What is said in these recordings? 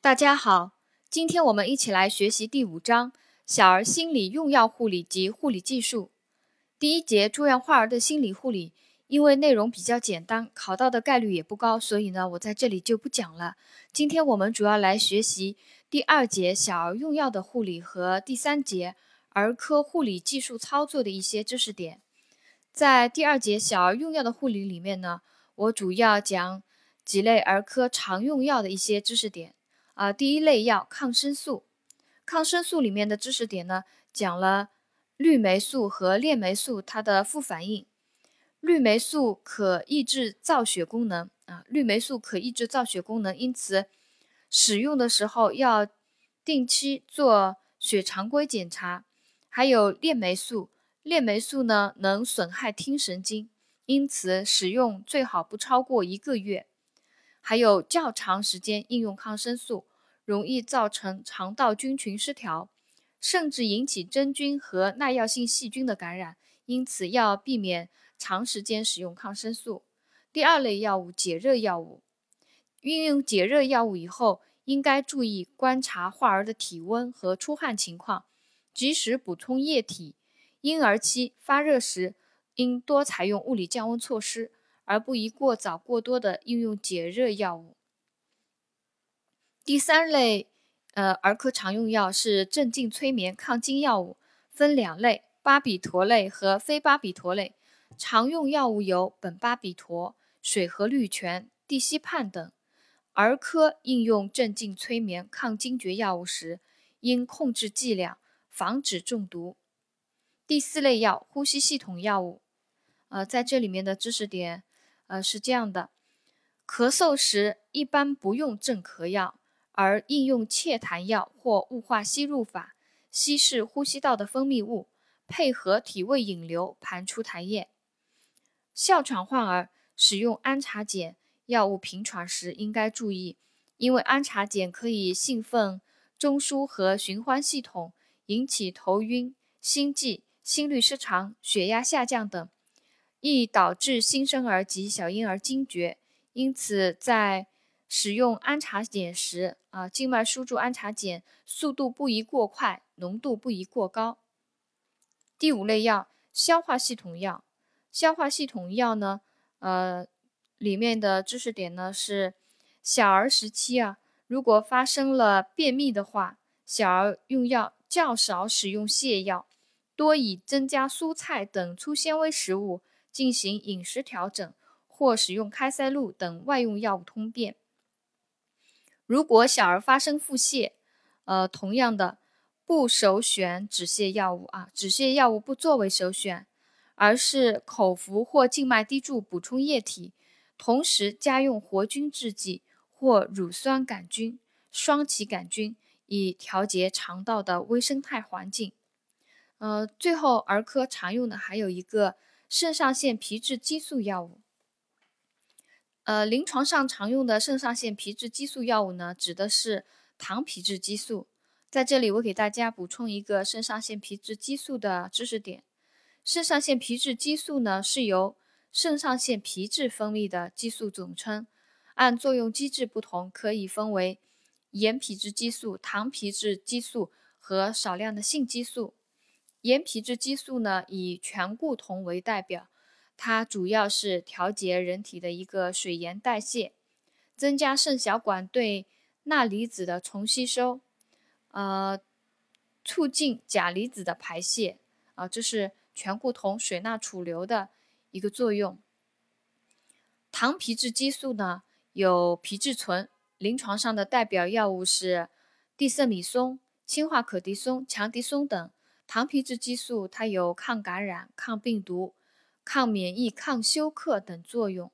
大家好，今天我们一起来学习第五章小儿心理用药护理及护理技术。第一节住院患儿的心理护理，因为内容比较简单，考到的概率也不高，所以呢，我在这里就不讲了。今天我们主要来学习第二节小儿用药的护理和第三节儿科护理技术操作的一些知识点。在第二节小儿用药的护理里面呢，我主要讲几类儿科常用药的一些知识点。啊，第一类药抗生素，抗生素里面的知识点呢，讲了氯霉素和链霉素它的副反应。氯霉素可抑制造血功能啊，氯霉素可抑制造血功能，因此使用的时候要定期做血常规检查。还有链霉素，链霉素呢能损害听神经，因此使用最好不超过一个月。还有较长时间应用抗生素，容易造成肠道菌群失调，甚至引起真菌和耐药性细菌的感染，因此要避免长时间使用抗生素。第二类药物解热药物，运用解热药物以后，应该注意观察患儿的体温和出汗情况，及时补充液体。婴儿期发热时，应多采用物理降温措施。而不宜过早、过多的应用解热药物。第三类，呃，儿科常用药是镇静催眠抗惊药物，分两类：巴比妥类和非巴比妥类。常用药物有苯巴比妥、水合氯醛、地西泮等。儿科应用镇静催眠抗惊厥药物时，应控制剂量，防止中毒。第四类药，呼吸系统药物。呃，在这里面的知识点。呃，是这样的，咳嗽时一般不用镇咳药，而应用切痰药或雾化吸入法，稀释呼吸道的分泌物，配合体位引流排出痰液。哮喘患儿使用氨茶碱药物平喘时应该注意，因为氨茶碱可以兴奋中枢和循环系统，引起头晕、心悸、心律失常、血压下降等。易导致新生儿及小婴儿惊厥，因此在使用氨茶碱时，啊，静脉输注氨茶碱速度不宜过快，浓度不宜过高。第五类药，消化系统药。消化系统药呢，呃，里面的知识点呢是，小儿时期啊，如果发生了便秘的话，小儿用药较少使用泻药，多以增加蔬菜等粗纤维食物。进行饮食调整，或使用开塞露等外用药物通便。如果小儿发生腹泻，呃，同样的不首选止泻药物啊，止泻药物不作为首选，而是口服或静脉滴注补充液体，同时加用活菌制剂或乳酸杆菌、双歧杆菌，以调节肠道的微生态环境。呃，最后儿科常用的还有一个。肾上腺皮质激素药物，呃，临床上常用的肾上腺皮质激素药物呢，指的是糖皮质激素。在这里，我给大家补充一个肾上腺皮质激素的知识点：肾上腺皮质激素呢，是由肾上腺皮质分泌的激素总称，按作用机制不同，可以分为盐皮质激素、糖皮质激素和少量的性激素。盐皮质激素呢，以醛固酮为代表，它主要是调节人体的一个水盐代谢，增加肾小管对钠离子的重吸收，呃，促进钾离子的排泄，啊，这是醛固酮水钠储留的一个作用。糖皮质激素呢，有皮质醇，临床上的代表药物是地塞米松、氢化可的松、强的松等。糖皮质激素它有抗感染、抗病毒、抗免疫、抗休克等作用。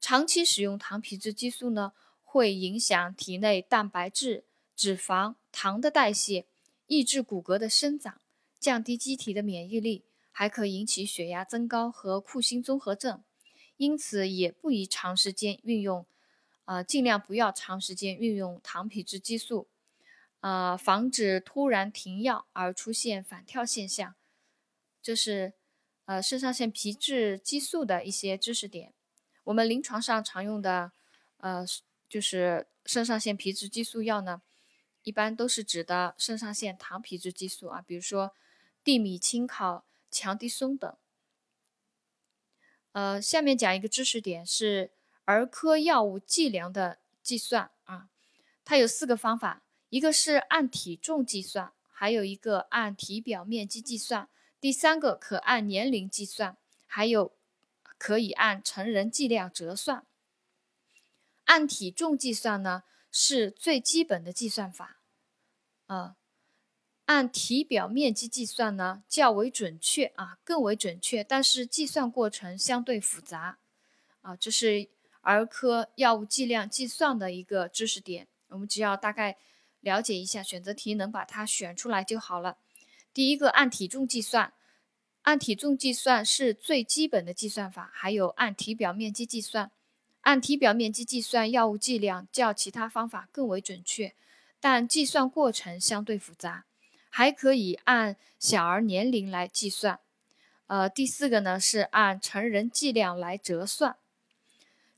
长期使用糖皮质激素呢，会影响体内蛋白质、脂肪、糖的代谢，抑制骨骼的生长，降低机体的免疫力，还可引起血压增高和库欣综合症。因此，也不宜长时间运用，呃，尽量不要长时间运用糖皮质激素。呃，防止突然停药而出现反跳现象，这是呃肾上腺皮质激素的一些知识点。我们临床上常用的呃就是肾上腺皮质激素药呢，一般都是指的肾上腺糖皮质激素啊，比如说地米氰考、强地松等。呃，下面讲一个知识点是儿科药物剂量的计算啊，它有四个方法，一个是按体重计算，还有一个按体表面积计算，第三个可按年龄计算，还有可以按成人剂量折算。按体重计算呢是最基本的计算法，啊。按体表面积计算呢，较为准确啊，更为准确，但是计算过程相对复杂啊。这是儿科药物剂量计算的一个知识点，我们只要大概了解一下，选择题能把它选出来就好了。第一个按体重计算，按体重计算是最基本的计算法，还有按体表面积计算，按体表面积计算药物剂量较其他方法更为准确，但计算过程相对复杂。还可以按小儿年龄来计算，呃，第四个呢是按成人剂量来折算。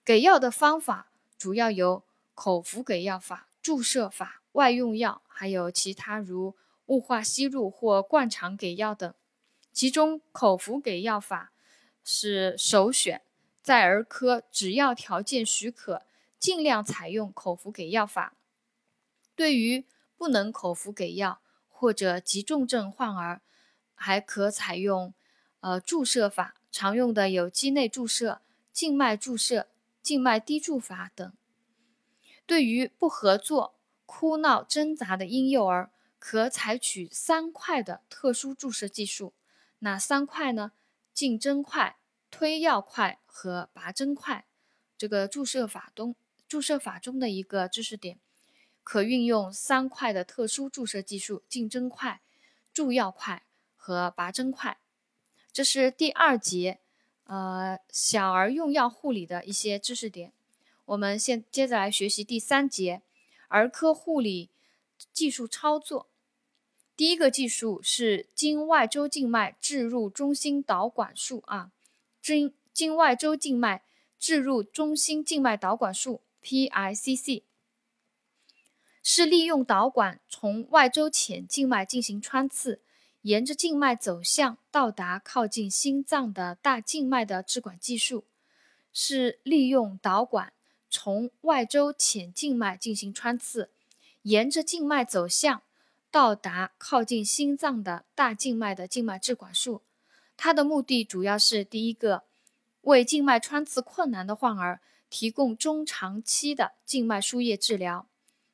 给药的方法主要有口服给药法、注射法、外用药，还有其他如雾化吸入或灌肠给药等。其中口服给药法是首选，在儿科只要条件许可，尽量采用口服给药法。对于不能口服给药，或者急重症患儿，还可采用呃注射法，常用的有肌内注射、静脉注射、静脉滴注法等。对于不合作、哭闹挣扎的婴幼儿，可采取三块的特殊注射技术。哪三块呢？进针块、推药块和拔针块。这个注射法中，注射法中的一个知识点。可运用三块的特殊注射技术：进针块、注药块和拔针块。这是第二节，呃，小儿用药护理的一些知识点。我们现接着来学习第三节，儿科护理技术操作。第一个技术是经外周静脉置入中心导管术啊，经经外周静脉置入中心静脉导管术 （PICC）。是利用导管从外周浅静脉进行穿刺，沿着静脉走向到达靠近心脏的大静脉的置管技术。是利用导管从外周浅静脉进行穿刺，沿着静脉走向到达靠近心脏的大静脉的静脉置管术。它的目的主要是：第一个，为静脉穿刺困难的患儿提供中长期的静脉输液治疗。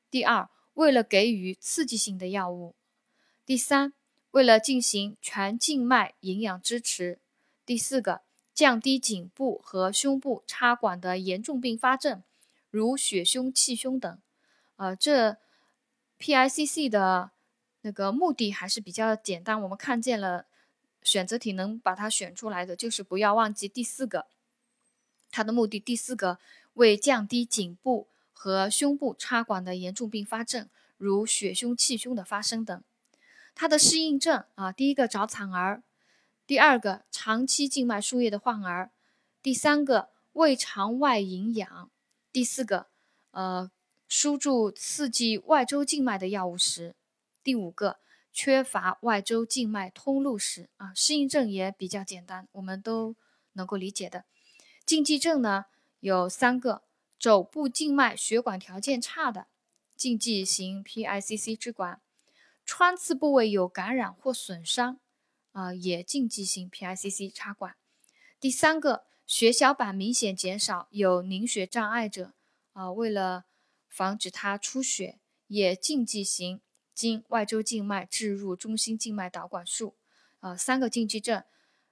第二，为了给予刺激性的药物；第三，为了进行全静脉营养支持；第四个，降低颈部和胸部插管的严重并发症，如血胸、气胸等。呃，这 PICC 的那个目的还是比较简单。我们看见了选择题能把它选出来的，就是不要忘记第四个，它的目的第四个为降低颈部。和胸部插管的严重并发症，如血胸、气胸的发生等。它的适应症啊，第一个早产儿，第二个长期静脉输液的患儿，第三个胃肠外营养，第四个呃输注刺激外周静脉的药物时，第五个缺乏外周静脉通路时啊。适应症也比较简单，我们都能够理解的。禁忌症呢有三个。肘部静脉血管条件差的，禁忌行 PICC 支管；穿刺部位有感染或损伤，啊，也禁忌行 PICC 插管。第三个，血小板明显减少、有凝血障碍者，啊，为了防止它出血，也禁忌行经外周静脉置入中心静脉导管术。啊，三个禁忌症，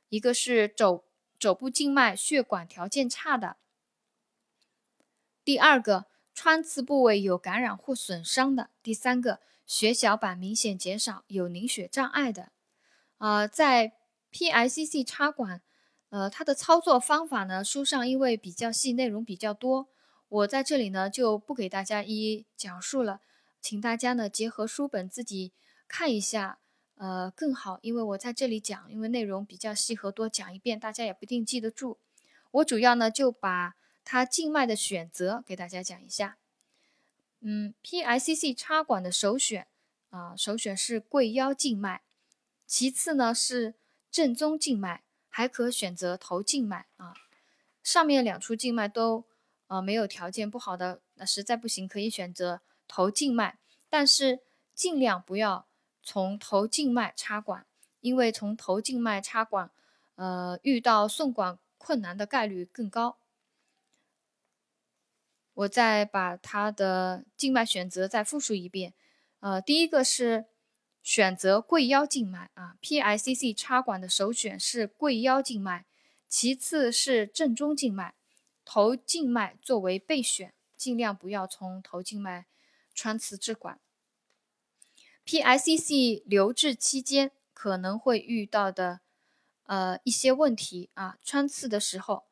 一个是肘肘部静脉血管条件差的。第二个穿刺部位有感染或损伤的，第三个血小板明显减少、有凝血障碍的，呃，在 PICC 插管，呃，它的操作方法呢，书上因为比较细，内容比较多，我在这里呢就不给大家一一讲述了，请大家呢结合书本自己看一下，呃，更好，因为我在这里讲，因为内容比较细和多，讲一遍大家也不一定记得住，我主要呢就把。它静脉的选择给大家讲一下，嗯，PICC 插管的首选啊，首选是贵腰静脉，其次呢是正宗静脉，还可选择头静脉啊。上面两处静脉都呃没有条件不好的，那实在不行可以选择头静脉，但是尽量不要从头静脉插管，因为从头静脉插管，呃遇到送管困难的概率更高。我再把它的静脉选择再复述一遍，呃，第一个是选择贵腰静脉啊，PICC 插管的首选是贵腰静脉，其次是正中静脉，头静脉作为备选，尽量不要从头静脉穿刺支管。PICC 留置期间可能会遇到的呃一些问题啊，穿刺的时候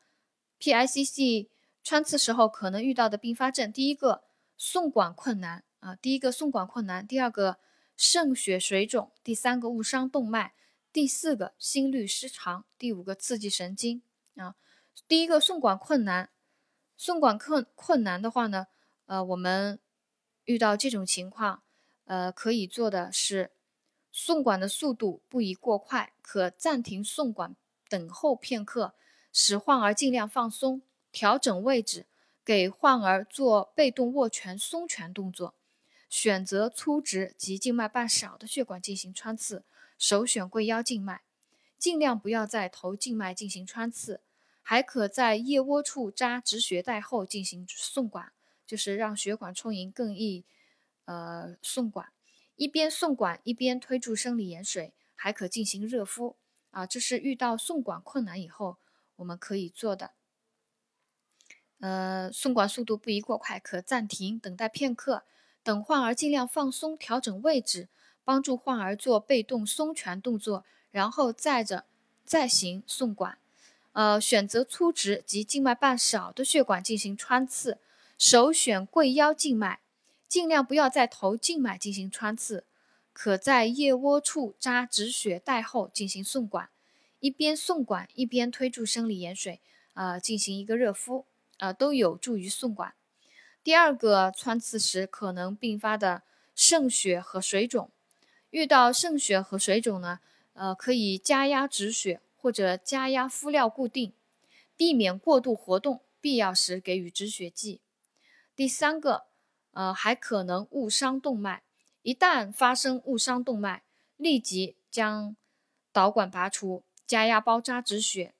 ，PICC。穿刺时候可能遇到的并发症，第一个送管困难啊，第一个送管困难，第二个渗血水肿，第三个误伤动脉，第四个心律失常，第五个刺激神经啊。第一个送管困难，送管困困难的话呢，呃，我们遇到这种情况，呃，可以做的是送管的速度不宜过快，可暂停送管，等候片刻，使患儿尽量放松。调整位置，给患儿做被动握拳、松拳动作。选择粗直及静脉瓣少的血管进行穿刺，首选贵腰静脉。尽量不要在头静脉进行穿刺，还可在腋窝处扎止血带后进行送管，就是让血管充盈更易呃送管。一边送管一边推注生理盐水，还可进行热敷。啊，这是遇到送管困难以后我们可以做的。呃，送管速度不宜过快，可暂停等待片刻，等患儿尽量放松，调整位置，帮助患儿做被动松拳动作，然后再着再行送管。呃，选择粗直及静脉瓣少的血管进行穿刺，首选贵腰静脉，尽量不要在头静脉进行穿刺，可在腋窝处扎止血带后进行送管，一边送管一边推注生理盐水，啊，进行一个热敷。啊，都有助于送管。第二个穿刺时可能并发的渗血和水肿，遇到渗血和水肿呢，呃，可以加压止血或者加压敷料固定，避免过度活动，必要时给予止血剂。第三个，呃，还可能误伤动脉，一旦发生误伤动脉，立即将导管拔除，加压包扎止血。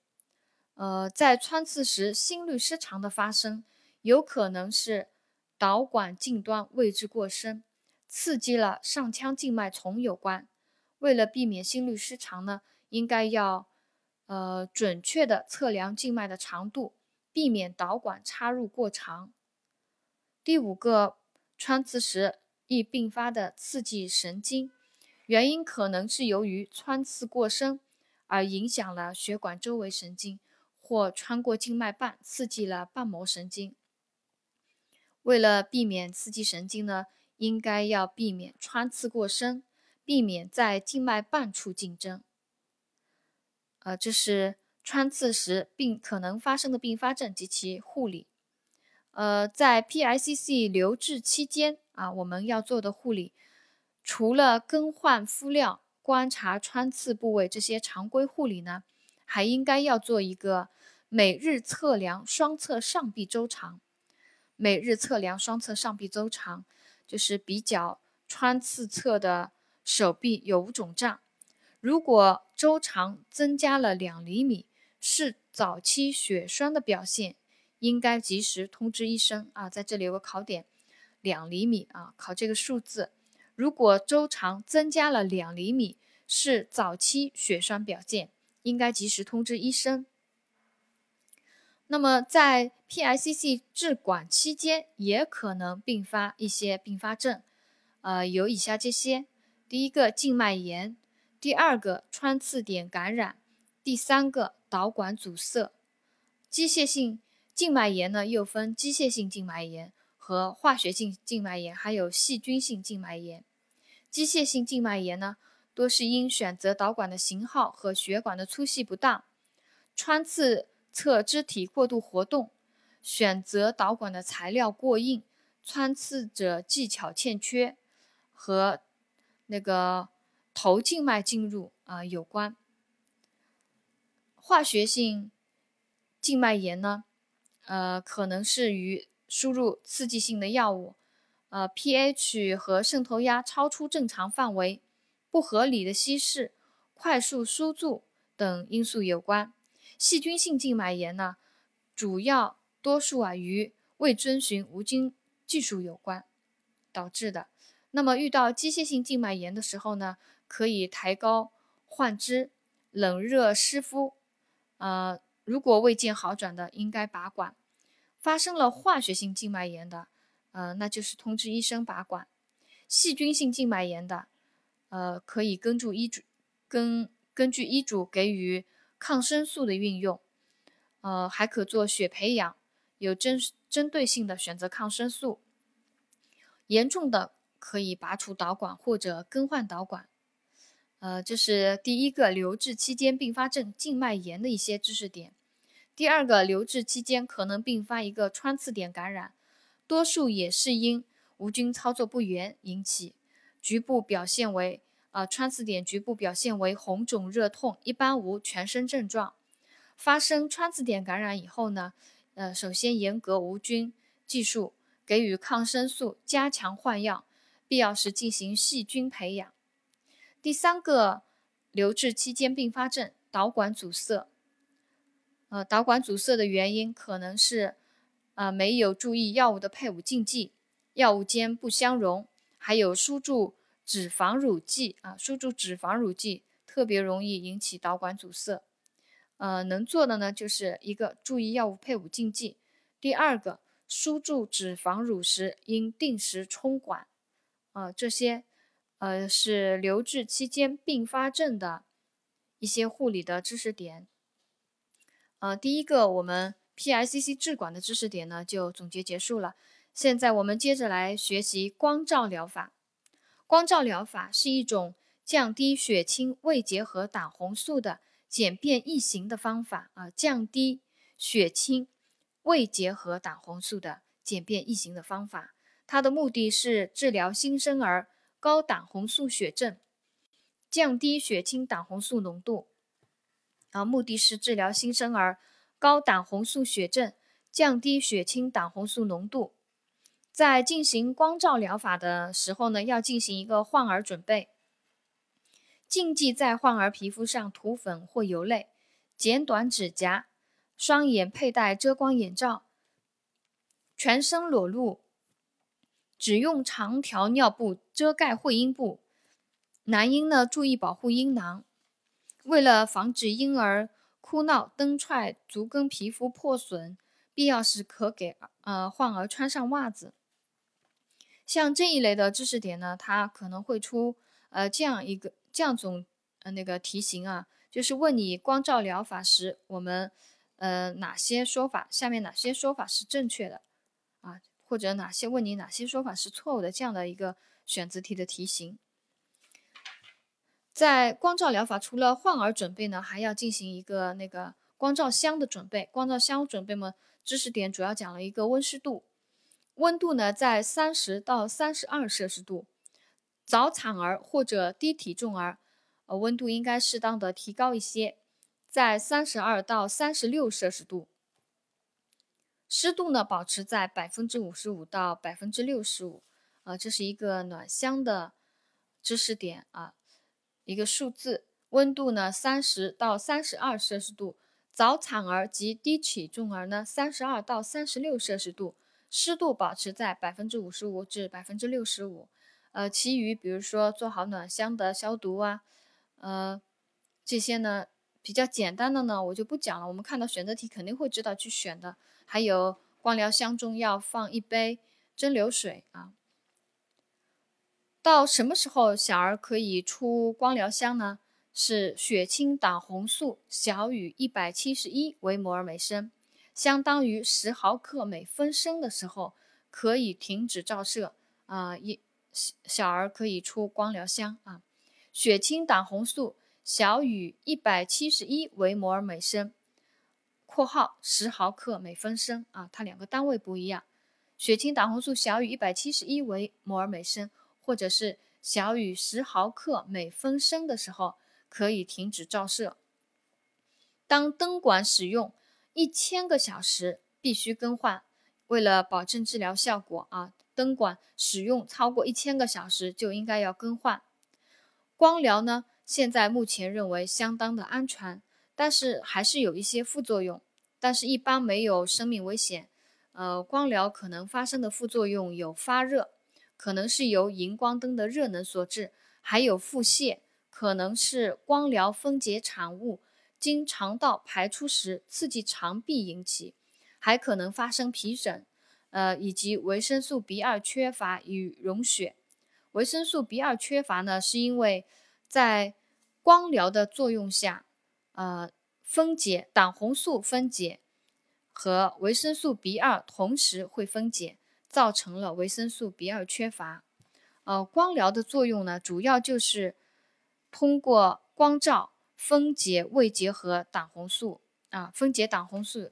呃，在穿刺时心律失常的发生，有可能是导管近端位置过深，刺激了上腔静脉丛有关。为了避免心律失常呢，应该要呃准确的测量静脉的长度，避免导管插入过长。第五个，穿刺时易并发的刺激神经，原因可能是由于穿刺过深而影响了血管周围神经。或穿过静脉瓣，刺激了瓣膜神经。为了避免刺激神经呢，应该要避免穿刺过深，避免在静脉瓣处竞争。呃，这是穿刺时并可能发生的并发症及其护理。呃，在 PICC 留置期间啊，我们要做的护理，除了更换敷料、观察穿刺部位这些常规护理呢。还应该要做一个每日测量双侧上臂周长，每日测量双侧上臂周长，就是比较穿刺侧的手臂有无肿胀。如果周长增加了两厘米，是早期血栓的表现，应该及时通知医生啊。在这里有个考点，两厘米啊，考这个数字。如果周长增加了两厘米，是早期血栓表现。应该及时通知医生。那么，在 PICC 置管期间，也可能并发一些并发症，呃，有以下这些：第一个，静脉炎；第二个，穿刺点感染；第三个，导管阻塞。机械性静脉炎呢，又分机械性静脉炎和化学性静脉炎，还有细菌性静脉炎。机械性静脉炎呢？多是因选择导管的型号和血管的粗细不当，穿刺侧肢体过度活动，选择导管的材料过硬，穿刺者技巧欠缺和那个头静脉进入啊有关。化学性静脉炎呢，呃，可能是与输入刺激性的药物，呃，pH 和渗透压超出正常范围，不合理的稀释，快速输注等因素有关。细菌性静脉炎呢，主要多数啊与未遵循无菌技术有关导致的。那么遇到机械性静脉炎的时候呢，可以抬高患肢，冷热湿敷。呃，如果未见好转的，应该拔管。发生了化学性静脉炎的，呃，那就是通知医生拔管。细菌性静脉炎的，呃，可以根据医嘱根根据医嘱给予。抗生素的运用，呃，还可做血培养，有针针对性的选择抗生素。严重的可以拔除导管或者更换导管。呃，这是第一个留置期间并发症静脉炎的一些知识点。第二个，留置期间可能并发一个穿刺点感染，多数也是因无菌操作不严引起，局部表现为。啊，穿刺点局部表现为红肿热痛，一般无全身症状。发生穿刺点感染以后呢，呃，首先严格无菌技术，给予抗生素，加强换药，必要时进行细菌培养。第三个留置期间并发症，导管阻塞。呃，导管阻塞的原因可能是，呃，没有注意药物的配伍禁忌，药物间不相容，还有输注。脂肪乳剂啊，输注脂肪乳剂特别容易引起导管阻塞。呃，能做的呢，就是一个注意药物配伍禁忌，第二个输注脂肪乳时应定时冲管。啊，这些呃是留置期间并发症的一些护理的知识点。呃，第一个我们 PICC 治管的知识点呢就总结结束了。现在我们接着来学习光照疗法。光照疗法是一种降低血清未结合胆红素的简便易行的方法啊，降低血清未结合胆红素的简便易行的方法。它的目的是治疗新生儿高胆红素血症，降低血清胆红素浓度。啊，目的是治疗新生儿高胆红素血症，降低血清胆红素浓度。在进行光照疗法的时候呢，要进行一个患儿准备，禁忌在患儿皮肤上涂粉或油类，剪短指甲，双眼佩戴遮光眼罩，全身裸露，只用长条尿布遮盖会阴部。男婴呢，注意保护阴囊。为了防止婴儿哭闹、蹬踹、足跟皮肤破损，必要时可给呃患儿穿上袜子。像这一类的知识点呢，它可能会出呃这样一个这样种呃那个题型啊，就是问你光照疗法时我们呃哪些说法，下面哪些说法是正确的啊，或者哪些问你哪些说法是错误的这样的一个选择题的题型。在光照疗法除了患儿准备呢，还要进行一个那个光照箱的准备。光照箱准备嘛，知识点主要讲了一个温湿度。温度呢，在三十到三十二摄氏度。早产儿或者低体重儿，呃，温度应该适当的提高一些，在三十二到三十六摄氏度。湿度呢，保持在百分之五十五到百分之六十五。啊，这是一个暖箱的知识点啊，一个数字。温度呢，三十到三十二摄氏度。早产儿及低体重儿呢，三十二到三十六摄氏度。湿度保持在百分之五十五至百分之六十五，呃，其余比如说做好暖箱的消毒啊，呃，这些呢比较简单的呢我就不讲了，我们看到选择题肯定会知道去选的。还有光疗箱中要放一杯蒸馏水啊。到什么时候小儿可以出光疗箱呢？是血清胆红素小于一百七十一微摩尔每升。相当于十毫克每分升的时候，可以停止照射啊，一小儿可以出光疗箱啊。血清胆红素小于一百七十一微摩尔每升（括号十毫克每分升）啊，它两个单位不一样。血清胆红素小于一百七十一微摩尔每升，或者是小于十毫克每分升的时候，可以停止照射。当灯管使用一千个小时，必须更换。为了保证治疗效果啊，灯管使用超过一千个小时就应该要更换。光疗呢，现在目前认为相当的安全，但是还是有一些副作用，但是一般没有生命危险。呃，光疗可能发生的副作用有发热，可能是由荧光灯的热能所致，还有腹泻，可能是光疗分解产物经肠道排出时刺激肠壁引起。还可能发生皮疹，呃，以及维生素 B 二缺乏与溶血。维生素 B 二缺乏呢，是因为在光疗的作用下，呃，分解胆红素分解和维生素 B 二同时会分解，造成了维生素 B 二缺乏。呃，光疗的作用呢，主要就是通过光照分解胃结核胆红素啊，分解胆红素。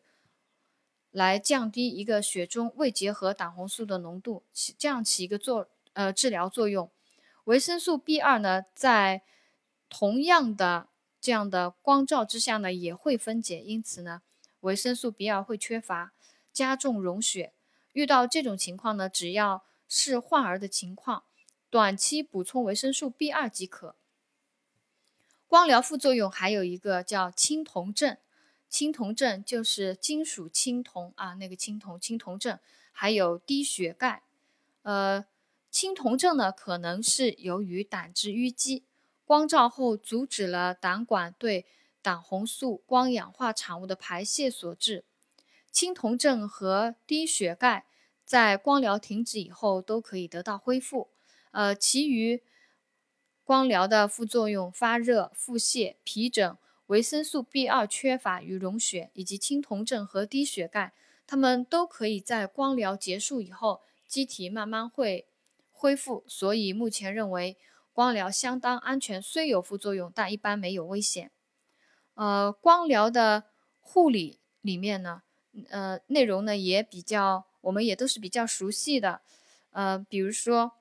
来降低一个血中胃结核胆红素的浓度，起这样起一个作呃治疗作用。维生素 B 二呢，在同样的这样的光照之下呢，也会分解，因此呢，维生素 B 二会缺乏，加重溶血。遇到这种情况呢，只要是患儿的情况，短期补充维生素 B 二即可。光疗副作用还有一个叫青铜症。青铜症就是金属青铜啊，那个青铜青铜症，还有低血钙。呃，青铜症呢，可能是由于胆汁淤积，光照后阻止了胆管对胆红素光氧化产物的排泄所致。青铜症和低血钙在光疗停止以后都可以得到恢复。呃，其余光疗的副作用，发热、腹泻、皮疹。维生素 B 二缺乏与溶血，以及青铜症和低血钙，它们都可以在光疗结束以后，机体慢慢会恢复。所以目前认为光疗相当安全，虽有副作用，但一般没有危险。呃，光疗的护理里面呢，呃，内容呢也比较，我们也都是比较熟悉的。呃，比如说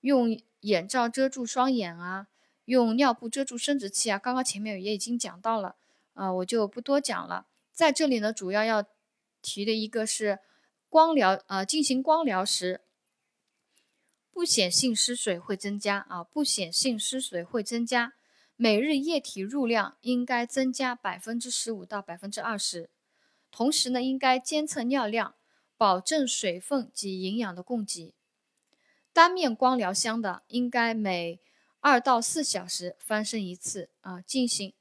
用眼罩遮住双眼啊。用尿布遮住生殖器啊，刚刚前面也已经讲到了，啊，我就不多讲了。在这里呢，主要要提的一个是光疗，呃，进行光疗时，不显性失水会增加啊，不显性失水会增加，每日液体入量应该增加百分之十五到百分之二十，同时呢，应该监测尿量，保证水分及营养的供给。单面光疗箱的应该每二到四小时翻身一次啊，进行。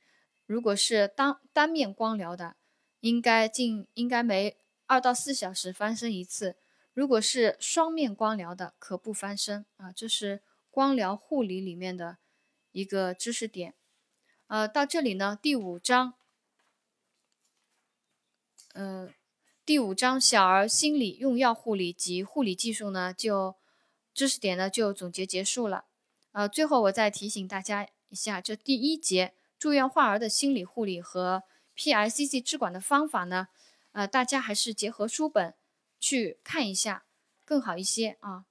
如果是单单面光疗的，应该进应该每二到四小时翻身一次。如果是双面光疗的，可不翻身啊。这是光疗护理里面的一个知识点。呃，到这里呢，第五章，呃，第五章小儿心理用药护理及护理技术呢，就知识点呢就总结结束了。呃，最后我再提醒大家一下，这第一节住院患儿的心理护理和 PICC 治管的方法呢，呃，大家还是结合书本去看一下更好一些啊。